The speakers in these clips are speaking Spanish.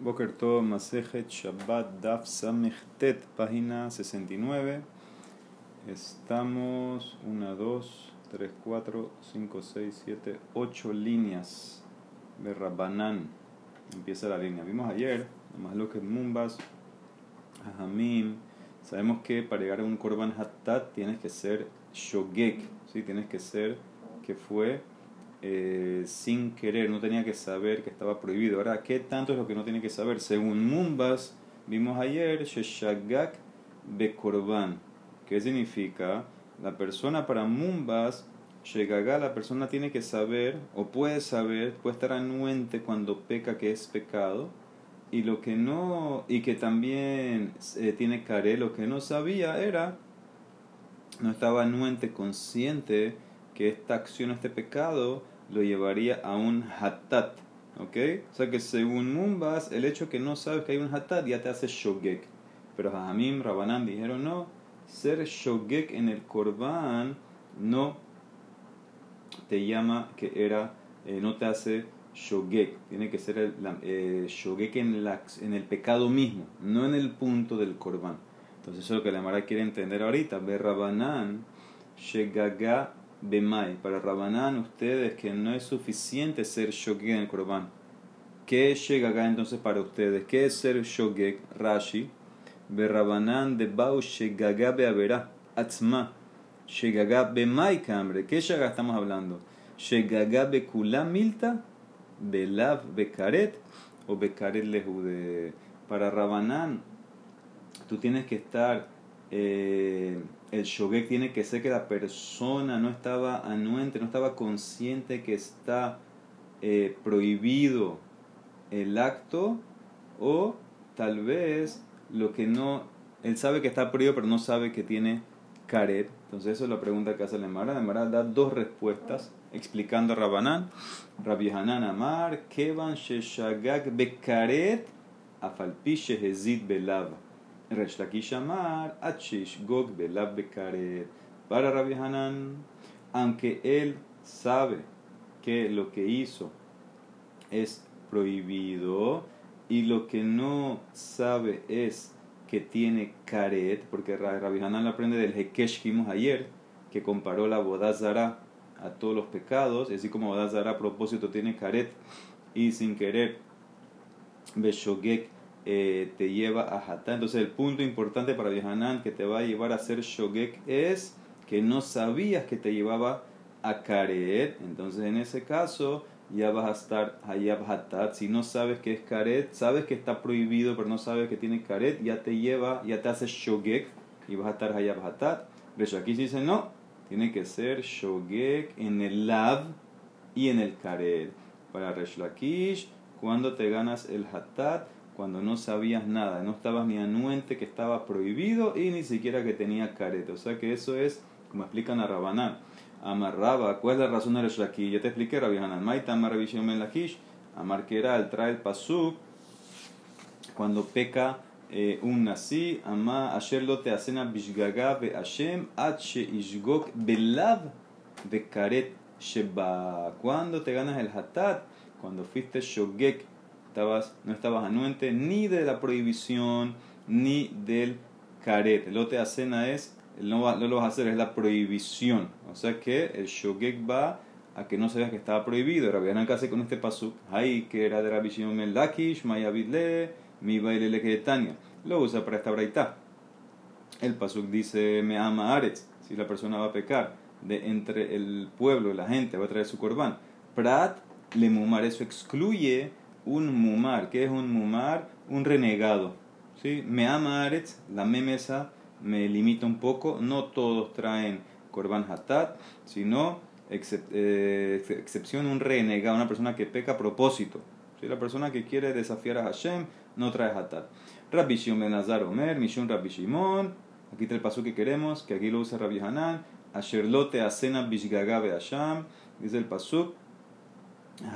Boker Tov Masejet Shabbat Daf Samechtet, página 69. Estamos 1, 2, 3, 4, 5, 6, 7, 8 líneas de Rabbanan. Empieza la línea. Vimos ayer, más lo que Mumbas, Ahamim. Sabemos que para llegar a un Korban Hattat tienes que ser Shogek, ¿sí? tienes que ser que fue eh, sin querer, no tenía que saber que estaba prohibido. Ahora, ¿qué tanto es lo que no tiene que saber? Según Mumbas, vimos ayer, Sheshagak Bekorban. ¿Qué significa? La persona para Mumbas, Shegaga, la persona tiene que saber, o puede saber, puede estar anuente cuando peca que es pecado, y lo que no, y que también eh, tiene care, lo que no sabía era, no estaba anuente, consciente, que esta acción, este pecado, lo llevaría a un hatat. ¿Ok? O sea que según Mumbas, el hecho que no sabes que hay un hatat ya te hace shogek. Pero Hamim, Rabanan dijeron no, ser shogek en el korban no te llama que era, eh, no te hace shogek. Tiene que ser el eh, shogek en, la, en el pecado mismo, no en el punto del korban. Entonces eso es lo que la Mara quiere entender ahorita. Ve Rabanan, shegaga Bemai, para Rabanán, ustedes que no es suficiente ser shogek en el Korban. ¿Qué es Shegaga entonces para ustedes? ¿Qué es ser shogek? Rashi. Rabanán de Bau Shegaga Beavera. Atzma. Shegaga Bemai Kambre. ¿Qué Shegaga estamos hablando? Shegaga Bekula Milta. Belav Bekaret. O Bekaret Lejude. Para Rabanán, tú tienes que estar. Eh, el shogek tiene que ser que la persona no estaba anuente, no estaba consciente que está eh, prohibido el acto o tal vez lo que no, él sabe que está prohibido pero no sabe que tiene caret. Entonces eso es la pregunta que hace la Emara. La Emara da dos respuestas explicando a Rabanán. Rabbi Hanan Amar, Kevan Sheshagak Bekaret, Afalpi Shehezid Belava. Resh Lakish Amar, Achish Gog Belab Bekaret. Para Rabbi Hanan, aunque él sabe que lo que hizo es prohibido y lo que no sabe es que tiene caret, porque Rabbi Hanan aprende del Hekesh que vimos ayer, que comparó la bodazara a todos los pecados, así como bodazara a propósito tiene caret y sin querer Beshogek eh, te lleva a Hatá. Entonces el punto importante para Yohanan que te va a llevar a ser Shogek es que no sabías que te llevaba a Karet. Entonces en ese caso ya vas a estar Hayab Hatat. Si no sabes que es Karet, sabes que está prohibido pero no sabes que tiene Karet, ya te lleva, ya te hace Shogek y vas a estar Hayab Hatat. Pero aquí dice no, tiene que ser Shogek en el Lav y en el Karet. Para Resh Lakish, cuando te ganas el Hatat, cuando no sabías nada, no estabas ni anuente que estaba prohibido y ni siquiera que tenía careta. O sea que eso es, como explican a Rabanán, amarraba, ¿cuál es la razón de Lakish? Ya te expliqué, Rabbi Maita en Lakish, amar que era el trae el pasuk, cuando peca eh, un nasi, ama asher lo te asena bishgaga be Hashem, at she ishgok belav de karet sheba. Cuando te ganas el hatat, cuando fuiste shogek no estabas anuente ni de la prohibición ni del caret. El lote cena es, no, lo vas a hacer, es la prohibición. O sea que el shogek va a que no sabías que estaba prohibido. Rabbi hace con este pasuk, ahí que era de Rabbi Shimon ben Lakish, Mayabidle, mi baile Tania. Lo usa para esta braita. El pasuk dice, me ama Aretz, si la persona va a pecar de entre el pueblo, la gente, va a traer su corbán. Prat le mumar, eso excluye un mumar. ¿Qué es un mumar? Un renegado. ¿sí? Me ama Aretz, la memesa me limita un poco. No todos traen korban hatat, sino eh, excepción un renegado, una persona que peca a propósito. ¿sí? La persona que quiere desafiar a Hashem no trae hatat. Rabbi Shimon ben Azar Omer, Mishun Rabbi Shimon. Aquí está el paso que queremos, que aquí lo usa Rabbi Hanan. Asherlote asena bishgagabe Hashem. Dice el pasuk.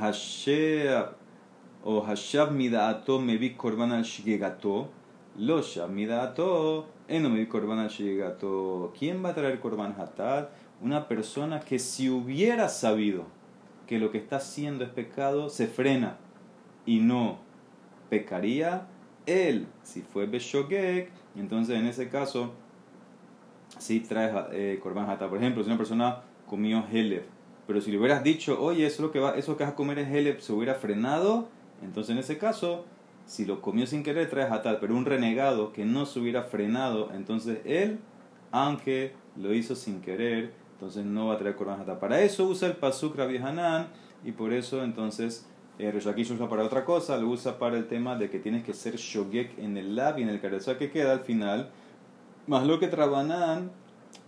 Hashem o Hashav Midato me vi korban al shigegato, lo Shav Midato, eno me vi korban al shigegato. ¿Quién va a traer korban hatat? Una persona que si hubiera sabido que lo que está haciendo es pecado, se frena y no pecaría él. Si fue Beshogek, entonces en ese caso, si traes eh, Korban Hatat. Por ejemplo, si una persona comió Heleb, pero si le hubieras dicho, oye, eso, lo que va, eso que vas a comer es Heleb, se hubiera frenado, entonces en ese caso, si lo comió sin querer, traes Hatat. Pero un renegado que no se hubiera frenado, entonces él, aunque lo hizo sin querer, entonces no va a traer Korban Hatat. Para eso usa el Pasuk Rabbi Hanan, y por eso entonces eh, Reshakish usa para otra cosa, lo usa para el tema de que tienes que ser shogek en el lab y en el careza que queda al final. Más lo que Rabanán,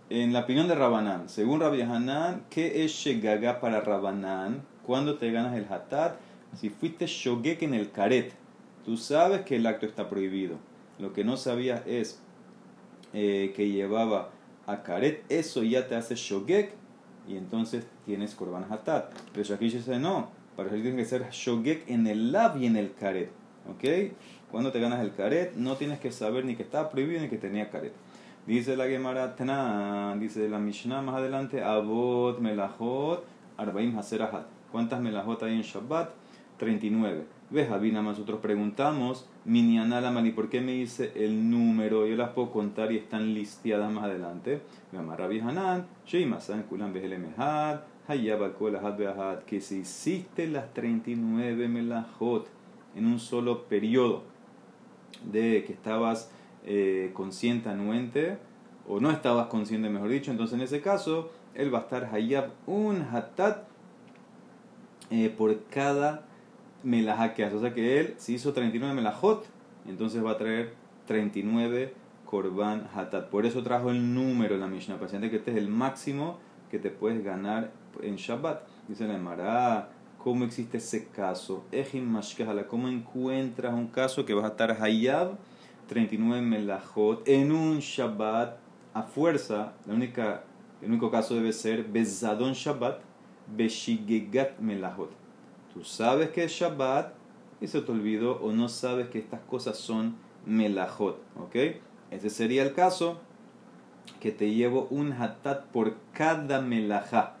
en la opinión de Rabanán, según Rabbi Hanan, ¿qué es shegaga para Rabanán? Cuando te ganas el hatat, si fuiste shogek en el karet, tú sabes que el acto está prohibido. Lo que no sabías es eh, que llevaba a karet, eso ya te hace shogek y entonces tienes korban hatat. Pero Shakish dice no, para eso tienes que ser shogek en el lab y en el karet. ¿Ok? Cuando te ganas el karet, no tienes que saber ni que estaba prohibido ni que tenía karet. Dice la Gemara Tana, dice la Mishnah más adelante, Abot melajot arbaim haserahat. ¿Cuántas melajot hay en Shabbat? 39. Ves, Abina, nosotros preguntamos, Minyanala ¿y ¿por qué me dice el número? Yo las puedo contar y están listeadas más adelante. Rabbi Hanan, Sheimasan Kulam Behelemehad, que si hiciste las 39 melajot en un solo periodo de que estabas eh, consciente, anuente, o no estabas consciente, mejor dicho, entonces en ese caso, él va a estar hayab un hatat eh, por cada hace. O sea que él, si hizo 39 melajot, entonces va a traer 39 korban hatat. Por eso trajo el número en la Mishnah, paciente que este es el máximo que te puedes ganar en Shabbat. Dice la Emara, ¿cómo existe ese caso? Ejim ¿cómo encuentras un caso que vas a estar hayab 39 melajot en un Shabbat a fuerza? La única, el único caso debe ser Bezadon Shabbat, Beshigegat melajot. Tú sabes que es Shabbat y se te olvidó o no sabes que estas cosas son melajot, ¿ok? Ese sería el caso que te llevo un hatat por cada melajá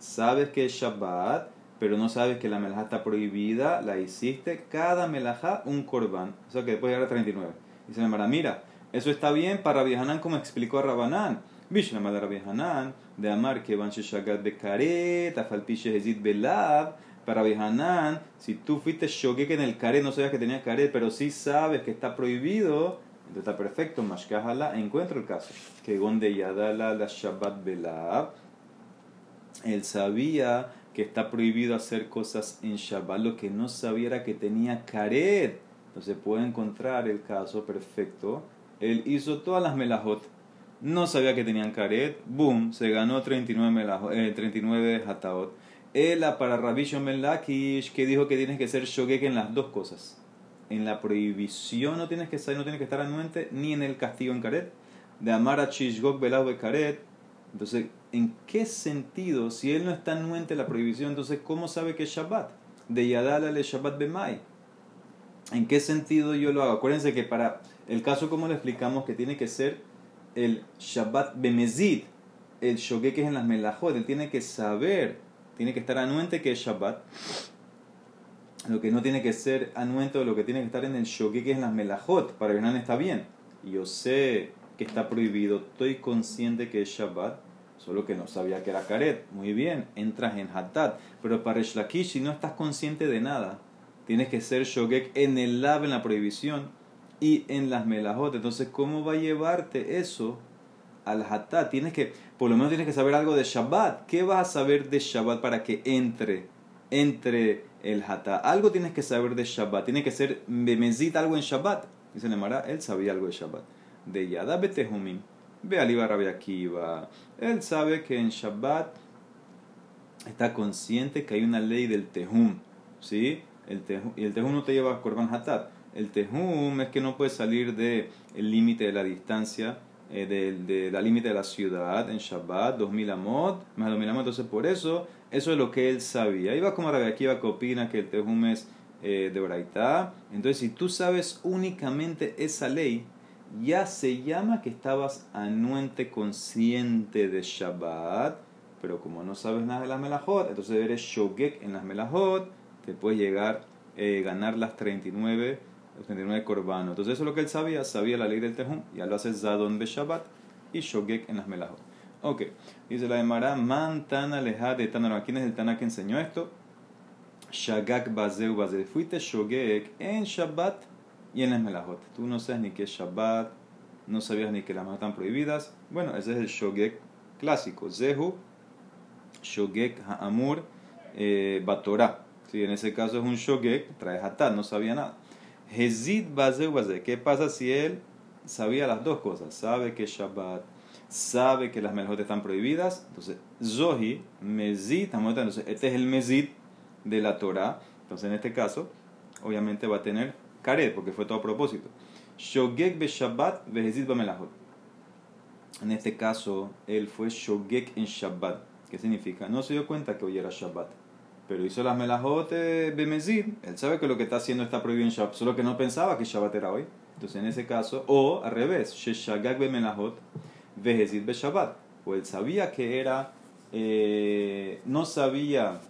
sabes que es Shabbat, pero no sabes que la melajá está prohibida, la hiciste, cada melajá un korban. O sea que después llegar a 39. Dice la mira, eso está bien para Hanan como explicó a Rabanán. Bishnama de Rabbi Hanan, de amar que van shagat bekaret, afalpiche hezit belab, para Hanan, si tú fuiste shogek en el karet, no sabías que tenía karet, pero sí sabes que está prohibido, entonces está perfecto, mashkahala, encuentro el caso. Que gonde yadala la shabbat belab, él sabía que está prohibido hacer cosas en Shabbat, lo que no sabía era que tenía caret. Entonces puede encontrar el caso perfecto. Él hizo todas las melajot, no sabía que tenían caret, boom, se ganó 39, melajot, eh, 39 hataot. Él para Rabbi Shomel que dijo que tienes que ser shogek en las dos cosas. En la prohibición no tienes que estar, no tienes que estar anuente, ni en el castigo en caret. De amar a Chishgok de caret. Entonces, ¿en qué sentido, si él no está anuente la prohibición, entonces cómo sabe que es Shabbat? De Yadala le Shabbat Bemai. ¿En qué sentido yo lo hago? Acuérdense que para el caso como le explicamos que tiene que ser el Shabbat Bemezid, el Shogek es en las Melajot, él tiene que saber, tiene que estar anuente que es Shabbat. Lo que no tiene que ser anuente o lo que tiene que estar en el Shogek que es las Melajot, para que no está bien. Yo sé que está prohibido, estoy consciente que es Shabbat, solo que no sabía que era karet. Muy bien, entras en hatat. Pero para Shlakish, si no estás consciente de nada, tienes que ser shogek en el lab, en la prohibición, y en las melajot. Entonces, ¿cómo va a llevarte eso al hatat? Tienes que, por lo menos tienes que saber algo de Shabbat. ¿Qué vas a saber de Shabbat para que entre, entre el hatat? Algo tienes que saber de Shabbat. Tiene que ser bemezit algo en Shabbat. Dice Nemara, él sabía algo de Shabbat. De Yada Betehumim Ve Aliba Akiva. Él sabe que en Shabbat está consciente que hay una ley del Tehum. ¿Sí? El y el Tehum no te lleva a Korban Hatat. El Tehum es que no puedes salir del límite de la distancia, eh, de, la límite de la ciudad en Shabbat, 2000 amot, más 2000 amot. Entonces, por eso, eso es lo que él sabía. Iba como Rabbi Akiva que opina que el Tehum es eh, de Braitá. Entonces, si tú sabes únicamente esa ley, ya se llama que estabas anuente consciente de Shabbat, pero como no sabes nada de las melajot, entonces eres shogek en las melajot, te puedes llegar a eh, ganar las 39 los 39 corbanos. Entonces eso es lo que él sabía, sabía la ley del tejum, ya lo hace Zadon be Shabbat y Shogek en las melajot. Ok, dice la Emara, man tana leja de Tanarama. ¿Quién es el Tana que enseñó esto? Shagak bazeu bazeu. Fuiste Shogek en Shabbat y en las melajot. Tú no sabes ni qué es Shabbat, no sabías ni que las melajot están prohibidas. Bueno, ese es el Shogek clásico. Zehu, Shogek Ha'amur, eh, Batorah. Si en ese caso es un Shogek, trae Hatat, no sabía nada. Hezid. ¿Qué pasa si él sabía las dos cosas? Sabe que Shabbat, sabe que las melajot están prohibidas. Entonces, Zohi, Mezid, entonces este es el Mezid de la Torah. Entonces, en este caso, obviamente va a tener karet, porque fue todo a propósito. Shogek be Shabbat, Behezid melajot. En este caso, él fue Shogek en Shabbat. ¿Qué significa? No se dio cuenta que hoy era Shabbat. Pero hizo las melajot Bemezid. Él sabe que lo que está haciendo está prohibido en Shabbat, solo que no pensaba que Shabbat era hoy. Entonces, en ese caso, o al revés, Sheshagak be Melahot, Behezid be Shabbat. O él sabía que era, eh, no sabía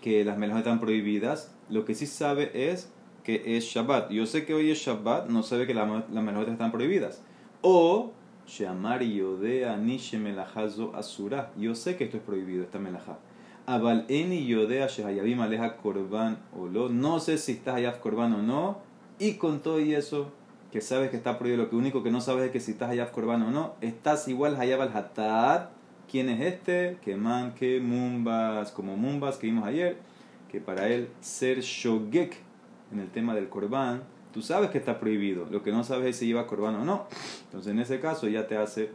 que las melajot están prohibidas, lo que sí sabe es que es Shabbat. Yo sé que hoy es Shabbat, no sabe que las melajot están prohibidas. O Shamar Yodea Nishe Melahazo Asura. Yo sé que esto es prohibido, esta melajá. Abal Eni Yodea Shehayabim Aleja Korban o lo. No sé si estás Hayab Korban o no. Y con todo y eso, que sabes que está prohibido, lo que único que no sabes es que si estás Hayab Korban o no, estás igual Hayab al Hatat. ¿Quién es este? Que man, que Mumbas, como Mumbas que vimos ayer, que para él ser Shogek en el tema del Korban, tú sabes que está prohibido, lo que no sabes es si lleva Korban o no. Entonces en ese caso ya te hace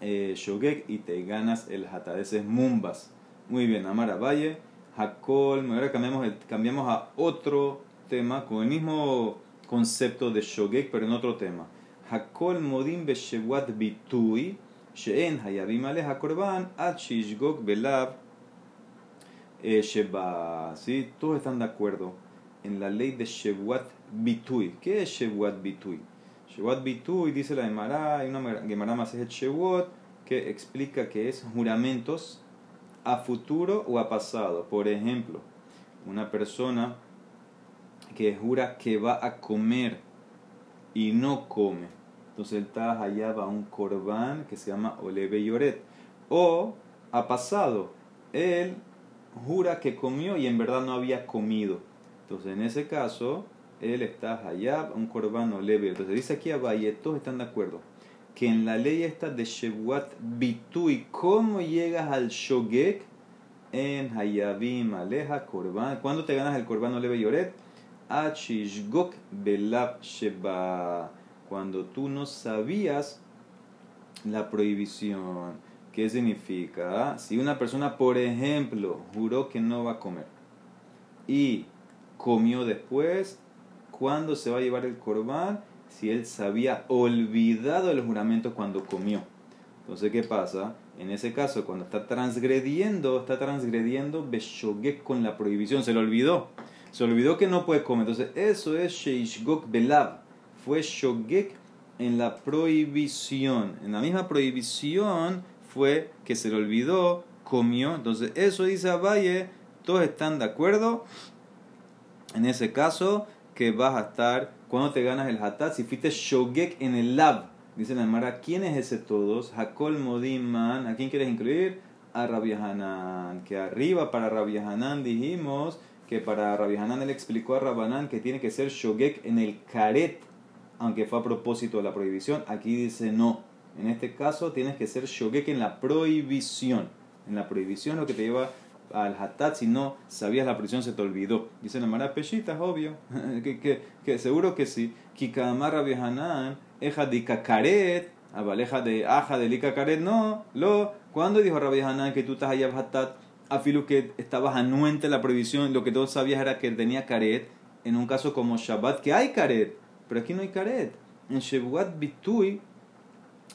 eh, Shogek y te ganas el Hatat. Ese es Mumbas. Muy bien, Amara Valle, Hakol, ahora cambiamos, cambiamos a otro tema con el mismo concepto de Shogek, pero en otro tema. Hakol Modim Beshewat Bitui, Sheen Hayabim Aleja Korban, Achishgok Belab Sheba. ¿Sí? Todos están de acuerdo en la ley de Shewat Bitui. ¿Qué es Shewat Bitui? Shewat Bitui, dice la Gemara, hay una Gemara más es el Shewat, que explica que es juramentos a futuro o a pasado. Por ejemplo, una persona que jura que va a comer y no come. Entonces está allá va un corbán que se llama Oleve Yoret. O ha pasado, él jura que comió y en verdad no había comido. Entonces en ese caso, él está allá un corbán Oleve. Entonces dice aquí a Valle, todos están de acuerdo que en la ley esta de Shevuat Bitui, ¿cómo llegas al Shogek? En Hayabim Aleja Korban. ¿Cuándo te ganas el Korban Oleve Yoret? Achishgok Belab Sheba. Cuando tú no sabías la prohibición. ¿Qué significa? Si una persona, por ejemplo, juró que no va a comer y comió después, ¿cuándo se va a llevar el corbán? Si él se había olvidado del juramento cuando comió. Entonces, ¿qué pasa? En ese caso, cuando está transgrediendo, está transgrediendo Beshogek con la prohibición, se le olvidó. Se olvidó que no puede comer. Entonces, eso es Sheishgok Belab. Fue Shogek en la prohibición. En la misma prohibición fue que se le olvidó, comió. Entonces, eso dice Abaye. Todos están de acuerdo. En ese caso, que vas a estar cuando te ganas el hatat. Si fuiste Shogek en el lab. Dice la Mara, ¿quién es ese todos? Hakol Modiman. ¿A quién quieres incluir? A Rabbi Hanan. Que arriba para Rabbi Hanan dijimos que para Rabbi Hanan él explicó a Rabbanan que tiene que ser Shogek en el karet, aunque fue a propósito de la prohibición. Aquí dice no. En este caso tienes que ser Shogek en la prohibición. En la prohibición lo que te lleva al hatat, si no sabías la prohibición se te olvidó. Dice la Mara Peshita, es obvio. que, que, que, seguro que sí. Kikamar Rabbi Hanan, eja de kakaret, abaleja de aja de no. Lo, ¿Cuándo dijo Rabbi Hanan que tú estás allá hatat? Afilu que estabas anuente la prohibición, lo que todos sabías era que tenía caret, en un caso como Shabbat, que hay caret, pero aquí no hay caret. En Shebuat Bitui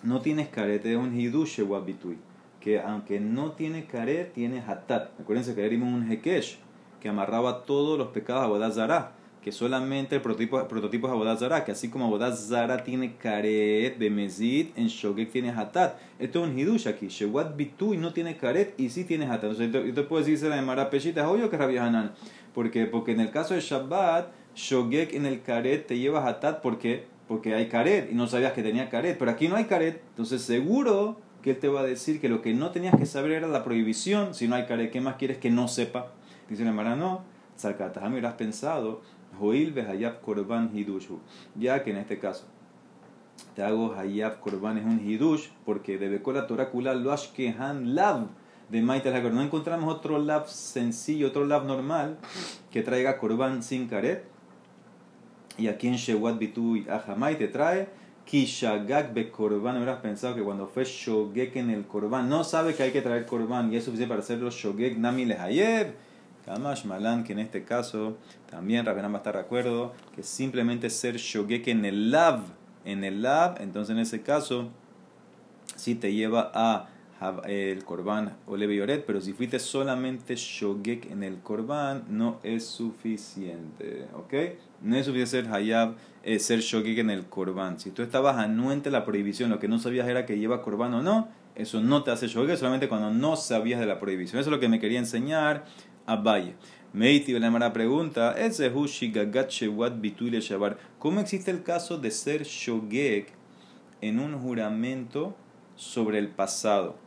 no tienes caret, es un hidu Shebuat Bitui, que aunque no tiene caret, tiene hatat. Acuérdense que era un hekesh, que amarraba todos los pecados a Bodazara, que solamente el prototipo, prototipo es Abodazara, que así como Abodazara tiene caret, Bemezid, en Shogek tiene hatat. Esto es un hidush aquí. Shewat Bitui no tiene caret y sí tiene hatat. Entonces, yo te puedo decir, la de Marapeshita, es obvio que Rabbi Hanan. ¿Por qué? Porque en el caso de Shabbat, shogek en el karet te llevas a tat porque, porque hay karet y no sabías que tenía karet, pero aquí no hay karet, entonces seguro que él te va a decir que lo que no tenías que saber era la prohibición, si no hay karet, ¿qué más quieres que no sepa? Dice la hermana, no, me hubieras pensado, Joil hayab korban hidushu, ya que en este caso te hago hayab korban es un hidush, porque de Bekola Torah Kula lo han lav de Maita No encontramos otro lav sencillo, otro lav normal que traiga korban sin karet. Y aquí en Shewat Bitu y Ahamai te trae Kishagak be korban. Hubieras pensado que cuando fue Shogek en el korban, no sabe que hay que traer korban y es suficiente para hacerlo Shogek Nami Lehayev. Kamash Malan, que en este caso también Rabbenan va a estar de acuerdo, que simplemente ser Shogek en el lav, en el lav, entonces en ese caso, si te lleva a el korban o Yoret, pero si fuiste solamente shogek en el korban, no es suficiente, ¿ok? No es suficiente ser hayab, eh, ser shogek en el korban. Si tú estabas anuente la prohibición, lo que no sabías era que lleva korban o no, eso no te hace shogek solamente cuando no sabías de la prohibición. Eso es lo que me quería enseñar a Valle. Meiti la pregunta, ¿cómo existe el caso de ser shogek en un juramento sobre el pasado?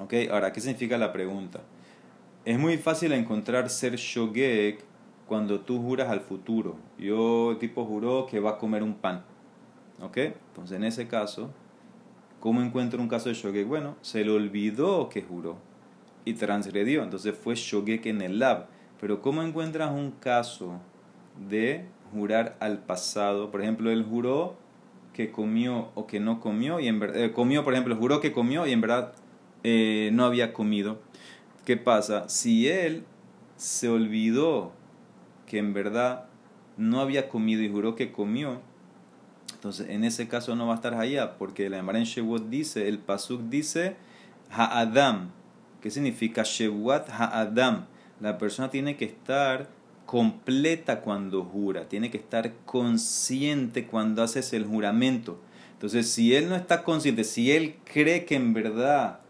¿Ok? Ahora, ¿qué significa la pregunta? Es muy fácil encontrar ser shogek cuando tú juras al futuro. Yo, el tipo juró que va a comer un pan. ¿Ok? Entonces, en ese caso, ¿cómo encuentro un caso de shogek? Bueno, se le olvidó que juró y transgredió. Entonces fue shogek en el lab. Pero ¿cómo encuentras un caso de jurar al pasado? Por ejemplo, él juró que comió o que no comió y en verdad eh, comió, por ejemplo, juró que comió y en verdad eh, no había comido. ¿Qué pasa? Si él se olvidó que en verdad no había comido y juró que comió, entonces en ese caso no va a estar allá, porque la Emara en Shewot dice, el Pasuk dice, Ha'adam. ¿Qué significa Shewat Ha'adam? La persona tiene que estar completa cuando jura, tiene que estar consciente cuando haces el juramento. Entonces, si él no está consciente, si él cree que en verdad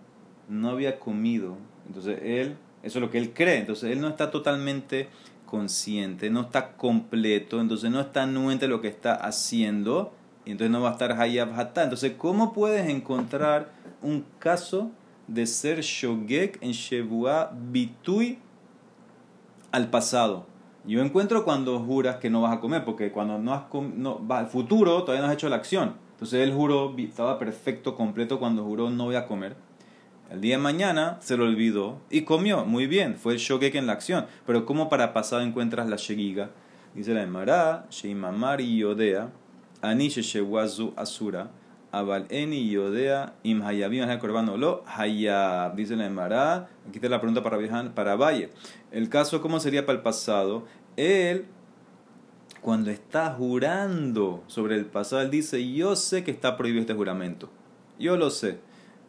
no había comido. Entonces él, eso es lo que él cree. Entonces él no está totalmente consciente, no está completo, entonces no está anuente lo que está haciendo, entonces no va a estar hayab hatá. Entonces, ¿cómo puedes encontrar un caso de ser shogek en shebua bitui al pasado? Yo encuentro cuando juras que no vas a comer, porque cuando no has no, al futuro todavía no has hecho la acción. Entonces él juró, estaba perfecto, completo cuando juró no voy a comer. El día de mañana se lo olvidó y comió. Muy bien, fue el shogek en la acción. Pero ¿cómo para pasado encuentras la shegiga? Dice la Emara, Sheimamari Yodea, Ani Sheshewazu Asura, Abal Eni Yodea, Im Hayabim Lo, Hayab. Dice la Emara, aquí está la pregunta para, para Valle. El caso, ¿cómo sería para el pasado? Él cuando está jurando sobre el pasado, él dice, yo sé que está prohibido este juramento. Yo lo sé.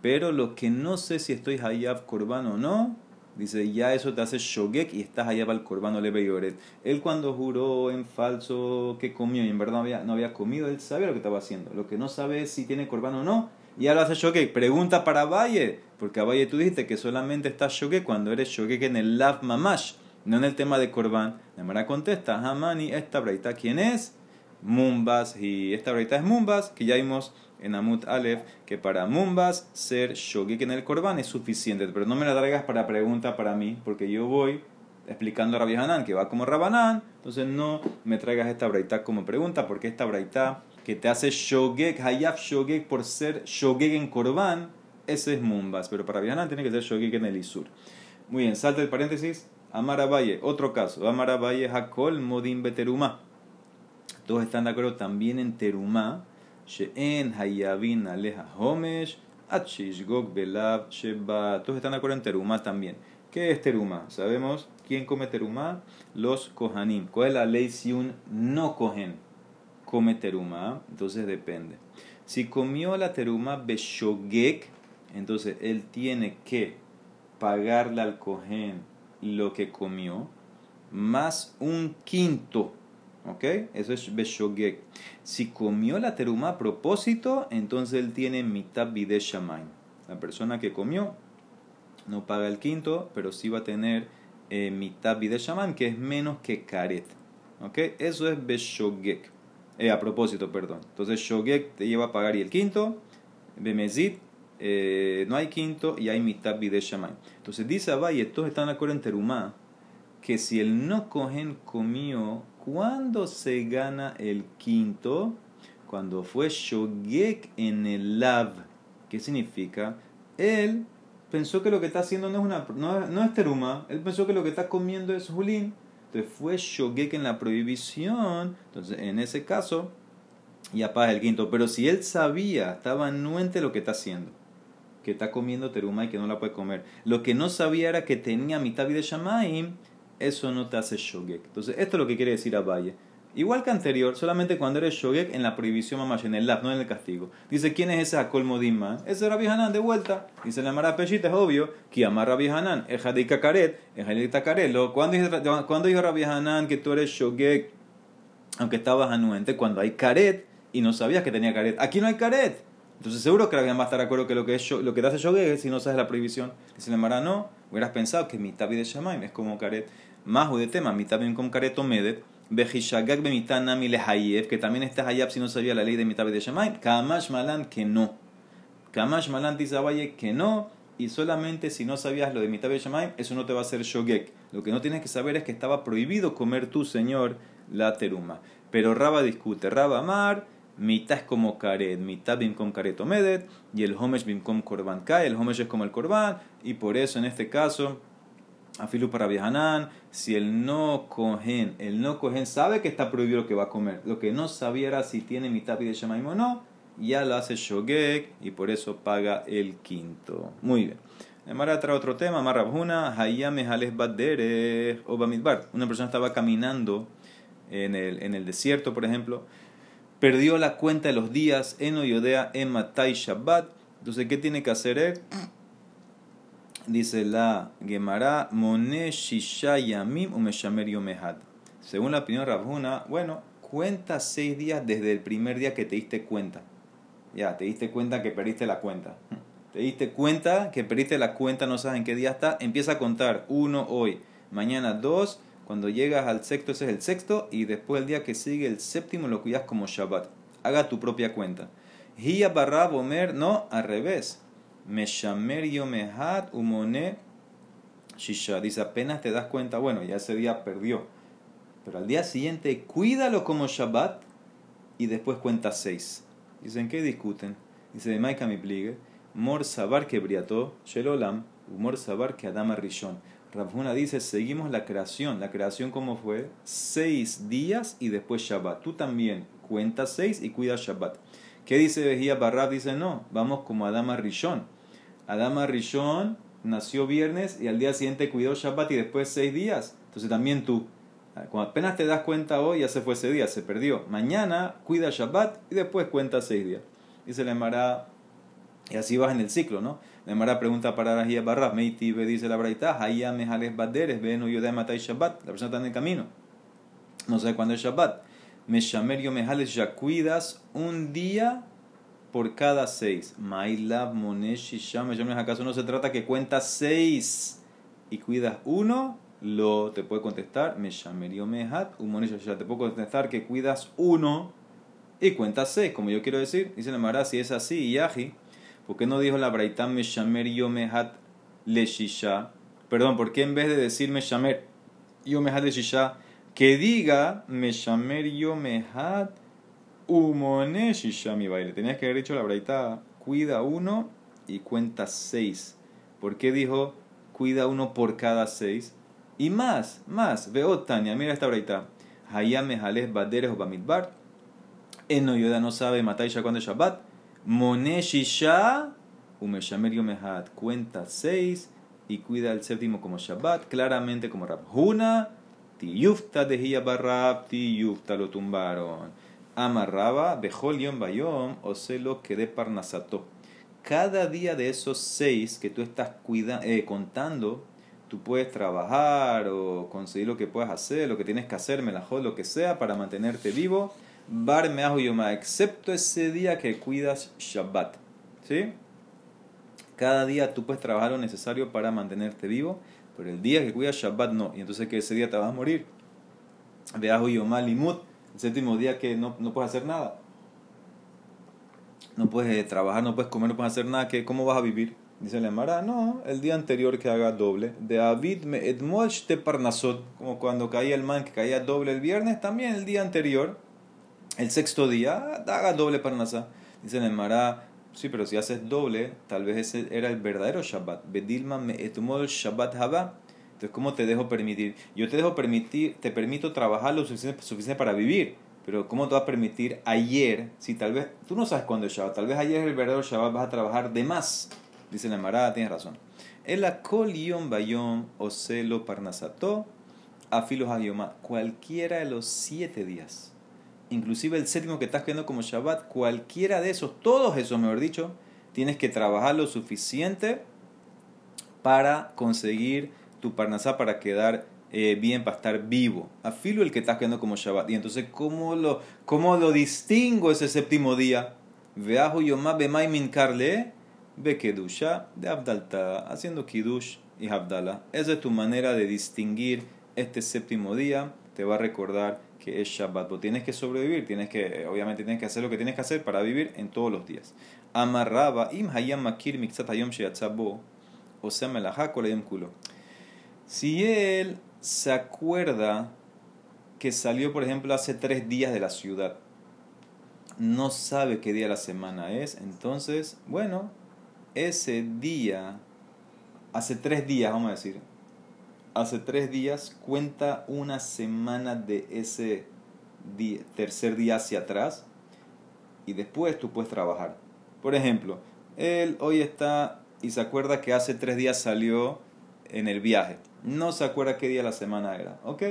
Pero lo que no sé si estoy hayab korban o no, dice, ya eso te hace shogek y estás hayab al korban o leve yoret. Él cuando juró en falso que comió y en verdad no había, no había comido, él sabe lo que estaba haciendo. Lo que no sabe es si tiene korban o no, ya lo hace shogek. Pregunta para Valle, porque a Valle tú dijiste que solamente está shogek cuando eres shogek en el lav mamash, no en el tema de korban. La Mara contesta, Hamani, esta braita, ¿quién es? Mumbas, y esta braita es Mumbas, que ya vimos en Amut Aleph que para Mumbas ser Shogik en el Korban es suficiente. Pero no me la traigas para pregunta para mí, porque yo voy explicando a Rabbi Hanan que va como Rabanán. Entonces no me traigas esta braita como pregunta, porque esta braita que te hace Shogek, Hayaf Shogek por ser Shogek en Korban, ese es Mumbas. Pero para Rabbi Hanan tiene que ser Shogek en el Isur. Muy bien, salta el paréntesis. Valle otro caso. Valle Hakol Modin Beteruma. Todos están de acuerdo también en Terumá She'en hayavin aleja homesh, gog belav sheba. Todos están de acuerdo en terumá también. ¿Qué es terumá? Sabemos quién come terumá, los kohanim. ¿Cuál es la ley si un no cohen come terumá? Entonces depende. Si comió la terumá beshogek, entonces él tiene que pagarle al cohen lo que comió, más un quinto ¿Ok? Eso es Beshogek. Si comió la teruma a propósito, entonces él tiene mitad bide. La persona que comió no paga el quinto, pero sí va a tener eh, mitad bide que es menos que karet. ¿Ok? Eso es Beshogek. Eh, a propósito, perdón. Entonces, Shogek te lleva a pagar y el quinto, Bemezit, eh, no hay quinto y hay mitad de Shamay. Entonces, dice Abaye, todos están de acuerdo en Terumá, que si el no cogen comió, ¿cuándo se gana el quinto? Cuando fue Shogek en el Lav. ¿Qué significa? Él pensó que lo que está haciendo no es, una, no, es teruma, él pensó que lo que está comiendo es julín. Entonces fue shogek en la prohibición, entonces en ese caso ya paga el quinto. Pero si él sabía, estaba anuente lo que está haciendo, que está comiendo teruma y que no la puede comer. Lo que no sabía era que tenía mitad de shamaim, eso no te hace shogek. Entonces esto es lo que quiere decir a Valle. Igual que anterior, solamente cuando eres shogek en la prohibición mamá, en el lab, no en el castigo. Dice, ¿quién es ese Akol Modimma? Ese Rabbi Hanan, de vuelta. Dice la Mara Peshita, es obvio, que ama Rabbi Hanan, Hadik Karet, Hadik Karet. ¿Cuándo dijo Rabbi Hanan que tú eres shogek, aunque estabas anuente? Cuando hay Karet y no sabías que tenía Karet. Aquí no hay Karet. Entonces seguro que Rabbi va a estar de acuerdo que lo que, es, lo que te hace shogek es si no sabes la prohibición. Dice la Mara, no, hubieras pensado que mi tabi de Shamaim es como Karet. Más de tema, mi tabi como Karet o Medet Bejishagak bemitanami lehayev, que también está hayab si no sabía la ley de mitad de Shemaim. Kamash malan que no. Kamash malan dice que no. Y solamente si no sabías lo de mitad de Shemaim, eso no te va a hacer shogek. Lo que no tienes que saber es que estaba prohibido comer tu señor la teruma. Pero Raba discute. Raba Amar, mitad es como karet, mitad bimkom karet omedet, y el homesh bimkom korban kai. El homesh es como el korban, y por eso en este caso Afilu para Viajanán, si el no cogen, el no cogen sabe que está prohibido lo que va a comer. Lo que no sabía era si tiene mitad de Shemaim o no, ya lo hace Shogek y por eso paga el quinto. Muy bien. Mara trae otro tema, Hayame Hales Badere o Bamidbar. Una persona estaba caminando en el, en el desierto, por ejemplo, perdió la cuenta de los días en Oyodea en Matai Shabbat. Entonces, ¿qué tiene que hacer él? Dice la Gemara, Mone Shisha Yamim Umeshamer Yomehad. Según la opinión de bueno, cuenta seis días desde el primer día que te diste cuenta. Ya, te diste cuenta que perdiste la cuenta. Te diste cuenta que perdiste la cuenta, no sabes en qué día está. Empieza a contar uno hoy, mañana dos. Cuando llegas al sexto, ese es el sexto. Y después el día que sigue, el séptimo, lo cuidas como Shabbat. Haga tu propia cuenta. Hiya barra bomer, no, al revés. Meshamer Yomehat Umone Shisha. Dice, apenas te das cuenta, bueno, ya ese día perdió. Pero al día siguiente, cuídalo como Shabbat y después cuenta seis. Dicen, ¿qué discuten? Dice, de Maika mi pligue, Mor Sabar que briató, Shelolam, Mor Sabar que Adama Rishon. Rabhuna dice, seguimos la creación. ¿La creación cómo fue? Seis días y después Shabbat. Tú también cuenta seis y cuida Shabbat. ¿Qué dice Vejía Barrab? Dice, no, vamos como Adama Rishon. Adama Rishon nació viernes y al día siguiente cuidó Shabbat y después seis días. Entonces también tú, cuando apenas te das cuenta hoy, ya se fue ese día, se perdió. Mañana cuida Shabbat y después cuenta seis días. Dice la Emara, y así vas en el ciclo, ¿no? La Emara pregunta para Rajia Barra, Meiti dice la Braita, Haya Mejales Baderes, ven de Matai Shabbat. La persona está en el camino. No sé cuándo es Shabbat. Meshamer Yomejales, ya cuidas un día por cada seis. Mailab Moneshi. ¿Acaso no se trata que cuentas seis y cuidas uno? Lo te puede contestar. Me shamerio mehat. ya te puedo contestar que cuidas uno y cuentas seis. Como yo quiero decir. Dice la Mara, si es así, Yahi. ¿Por qué no dijo la Braitam me shamerio mehat le shisha? Perdón, ¿por qué en vez de decir me shamer yo mehat le shisha? Que diga me shamerio mehat Umone Shishami baile. Tenías que haber dicho la braita, cuida uno y cuenta seis. ¿Por qué dijo cuida uno por cada seis? Y más, más, veo Tania, mira esta braita. Hayame Jales Baderes o Bamidbar. Eno Yoda no sabe matar ya cuando es Shabbat. Mone Shisha, Umeshamer Yomehat. Cuenta seis y cuida el séptimo como Shabbat, claramente como Rabhuna. Tiyufta de Barrab, Tiyufta lo tumbaron amarraba Bejol Yom Bayom o se lo que de Parnasato. Cada día de esos seis que tú estás cuida, eh, contando, tú puedes trabajar o conseguir lo que puedas hacer, lo que tienes que hacer, melajot, lo que sea, para mantenerte vivo. Bar Yoma, excepto ese día que cuidas Shabbat. ¿Sí? Cada día tú puedes trabajar lo necesario para mantenerte vivo, pero el día que cuidas Shabbat no. Y entonces que ese día te vas a morir. Veajo Yomá Limut, el séptimo día que no, no puedes hacer nada. No puedes eh, trabajar, no puedes comer, no puedes hacer nada. ¿qué, ¿Cómo vas a vivir? Dice la Emara, no, el día anterior que haga doble. De Avid me te parnasot, como cuando caía el man que caía doble el viernes, también el día anterior, el sexto día, haga doble parnasá. Dice la Emara, sí, pero si haces doble, tal vez ese era el verdadero Shabbat. Bedilma me etmol Shabbat haba. Entonces, ¿cómo te dejo permitir? Yo te dejo permitir, te permito trabajar lo suficiente, suficiente para vivir. Pero ¿cómo te va a permitir ayer, si tal vez, tú no sabes cuándo es Shabbat, tal vez ayer es el verdadero Shabbat, vas a trabajar de más? Dice la Marada, tienes razón. El akol bayom o celo parnasato afilos hayoma. Cualquiera de los siete días, inclusive el séptimo que estás quedando como Shabbat, cualquiera de esos, todos esos, mejor dicho, tienes que trabajar lo suficiente para conseguir tu parnasá para quedar eh, bien, para estar vivo. Afilo el que estás quedando como Shabbat. Y entonces, ¿cómo lo, cómo lo distingo ese séptimo día? Veajo yomá bemay min karle Bekedusha de Abdalta, haciendo Kiddush y Abdala. Esa es tu manera de distinguir este séptimo día. Te va a recordar que es Shabbat. Pero tienes que sobrevivir, tienes que, obviamente tienes que hacer lo que tienes que hacer para vivir en todos los días. Amarraba, im hayam makir mixat hayom sheyatzabo, o sea, kulo. Si él se acuerda que salió, por ejemplo, hace tres días de la ciudad, no sabe qué día de la semana es, entonces, bueno, ese día, hace tres días, vamos a decir, hace tres días cuenta una semana de ese tercer día hacia atrás y después tú puedes trabajar. Por ejemplo, él hoy está y se acuerda que hace tres días salió en el viaje. No se acuerda qué día de la semana era, ¿ok?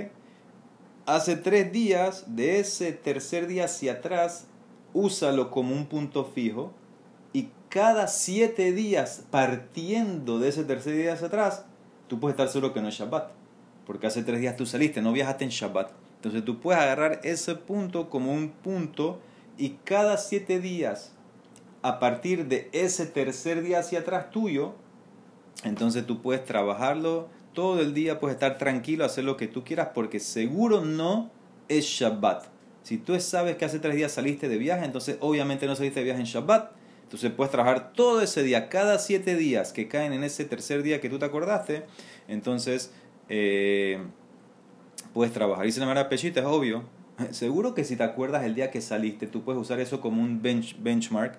Hace tres días, de ese tercer día hacia atrás, úsalo como un punto fijo cada siete días, partiendo de ese tercer día hacia atrás, tú puedes estar seguro que no es Shabbat. Porque hace tres días tú saliste, no viajaste en Shabbat. Entonces tú puedes agarrar ese punto como un punto y cada siete días, a partir de ese tercer día hacia atrás tuyo, entonces tú puedes trabajarlo todo el día, puedes estar tranquilo, hacer lo que tú quieras, porque seguro no es Shabbat. Si tú sabes que hace tres días saliste de viaje, entonces obviamente no saliste de viaje en Shabbat entonces puedes trabajar todo ese día, cada siete días que caen en ese tercer día que tú te acordaste, entonces eh, puedes trabajar. Y se llamará pechita, es obvio. Seguro que si te acuerdas el día que saliste, tú puedes usar eso como un benchmark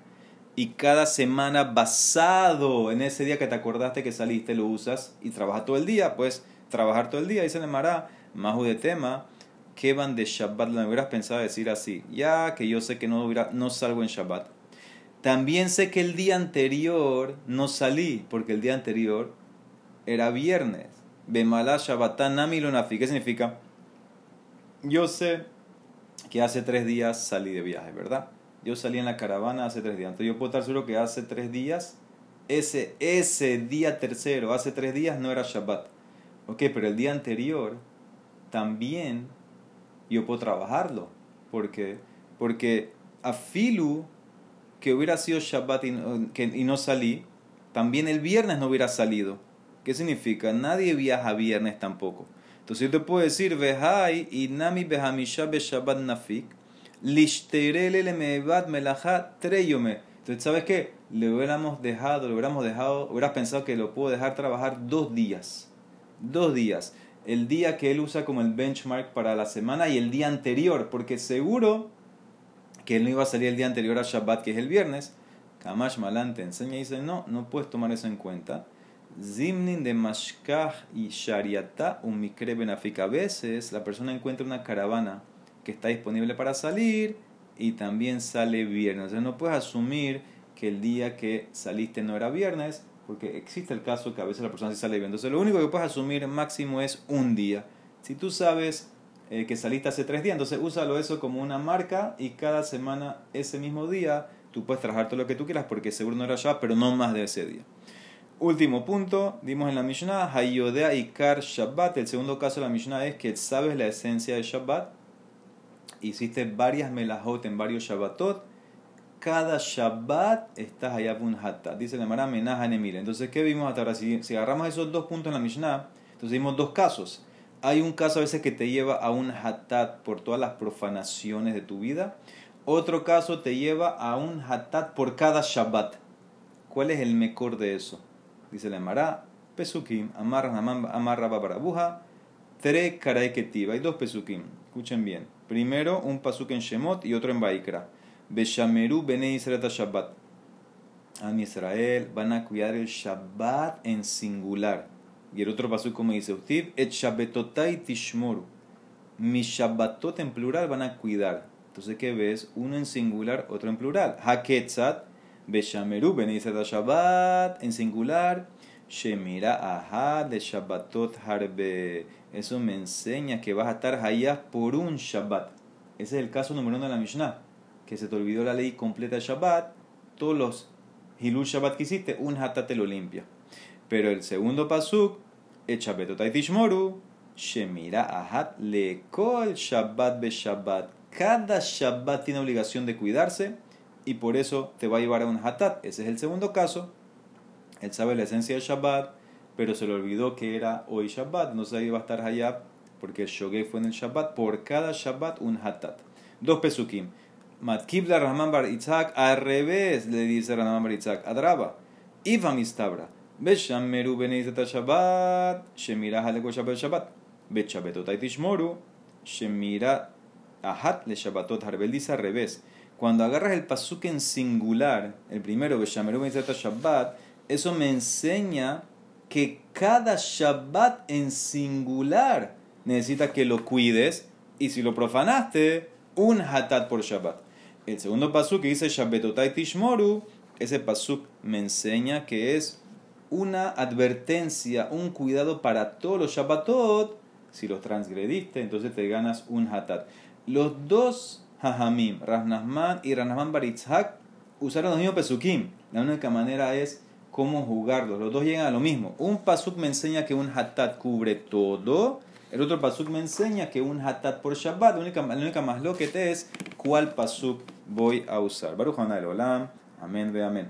y cada semana basado en ese día que te acordaste que saliste lo usas y trabajas todo el día, pues trabajar todo el día. Se llamará más de tema que van de Shabbat, lo hubieras pensado decir así, ya que yo sé que no, no salgo en Shabbat también sé que el día anterior no salí, porque el día anterior era viernes. Bemala Shabbatán Namilonafi. ¿Qué significa? Yo sé que hace tres días salí de viaje, ¿verdad? Yo salí en la caravana hace tres días. Entonces yo puedo estar seguro que hace tres días, ese, ese día tercero, hace tres días no era Shabbat. Ok, pero el día anterior también yo puedo trabajarlo. ¿Por qué? Porque Afilu que hubiera sido Shabbat y no, y no salí, también el viernes no hubiera salido. ¿Qué significa? Nadie viaja viernes tampoco. Entonces yo te puedo decir, Vehai y Nami Behamisha Shabbat Nafik, Entonces, ¿sabes qué? Le hubiéramos dejado, le hubiéramos dejado, hubieras pensado que lo puedo dejar trabajar dos días. Dos días. El día que él usa como el benchmark para la semana y el día anterior, porque seguro que él no iba a salir el día anterior a Shabbat, que es el viernes, Kamash Malante enseña y dice, no, no puedes tomar eso en cuenta. Zimnin de Mashkah y Shariata un Mikre Benafik. A veces la persona encuentra una caravana que está disponible para salir y también sale viernes. Entonces no puedes asumir que el día que saliste no era viernes, porque existe el caso que a veces la persona sí sale viernes. Entonces lo único que puedes asumir máximo es un día. Si tú sabes eh, que saliste hace tres días. Entonces úsalo eso como una marca y cada semana, ese mismo día, tú puedes trabajar todo lo que tú quieras porque seguro no era Shabbat, pero no más de ese día. Último punto, dimos en la Mishnah, Hayodea Ikar Shabbat. El segundo caso de la Mishnah es que sabes la esencia de Shabbat. Hiciste varias melahot en varios Shabbatot. Cada Shabbat estás allá hatta. Dice la Mara Menah Entonces, ¿qué vimos hasta ahora? Si, si agarramos esos dos puntos en la Mishnah, entonces vimos dos casos hay un caso a veces que te lleva a un hatat por todas las profanaciones de tu vida. Otro caso te lleva a un hatat por cada Shabbat. ¿Cuál es el mejor de eso? Dice la Emara, Pesukim, Amar Rabba Barabuja, Tere Karaeketiv. Hay dos Pesukim, escuchen bien. Primero un pasuk en Shemot y otro en Baikra. Beshameru Bene Israel Shabbat. Am Israel van a cuidar el Shabbat en singular. Y el otro paso como dice Ustiv, et Shabbatotai Tishmoru. Mi Shabbatot en plural van a cuidar. Entonces, ¿qué ves? Uno en singular, otro en plural. Haketzat, Beshameru, Benizet Shabbat, en singular. Shemira Aha de Shabbatot Harbe. Eso me enseña que vas a estar allá por un Shabbat. Ese es el caso número uno de la Mishnah. Que se te olvidó la ley completa de Shabbat. Todos los Hilul Shabbat que hiciste, un Hatat te lo limpia. Pero el segundo pasuk Echabetotai Tishmoru, Shemira Ahat Lekol Shabbat Be Shabbat. Cada Shabbat tiene obligación de cuidarse y por eso te va a llevar a un Hatat. Ese es el segundo caso. Él sabe la esencia del Shabbat, pero se le olvidó que era hoy Shabbat. No se iba a estar Hayab porque el Shogei fue en el Shabbat. Por cada Shabbat un Hatat. Dos Pesukim. Matkibla Rahman Bar Itzhak, al revés le dice Rahman Bar Itzhak, Adraba. Iva Mistabra. Beshameru benizet Shabbat, Shemira haleko Shabbat Shabbat. Bechabbetot tishmoru, Shemira ahat le Shabbatot harbel dice al revés. Cuando agarras el pasuk en singular, el primero, Beshameru benizet Shabbat, eso me enseña que cada Shabbat en singular necesita que lo cuides y si lo profanaste, un hatat por Shabbat. El segundo pasuk que dice Shabbatotai Tishmoru, ese pasuk me enseña que es una advertencia, un cuidado para todos los Shabbatot. Si los transgrediste, entonces te ganas un hatat. Los dos Hajamim, Rasnasman y Rasnasman Baritzhak, usaron los mismos pesukim. La única manera es cómo jugarlos. Los dos llegan a lo mismo. Un pasuk me enseña que un hatat cubre todo. El otro pasuk me enseña que un hatat por Shabbat. La única, la única más lo que te es cuál pasuk voy a usar. Baruch Olam. Amén ve amén.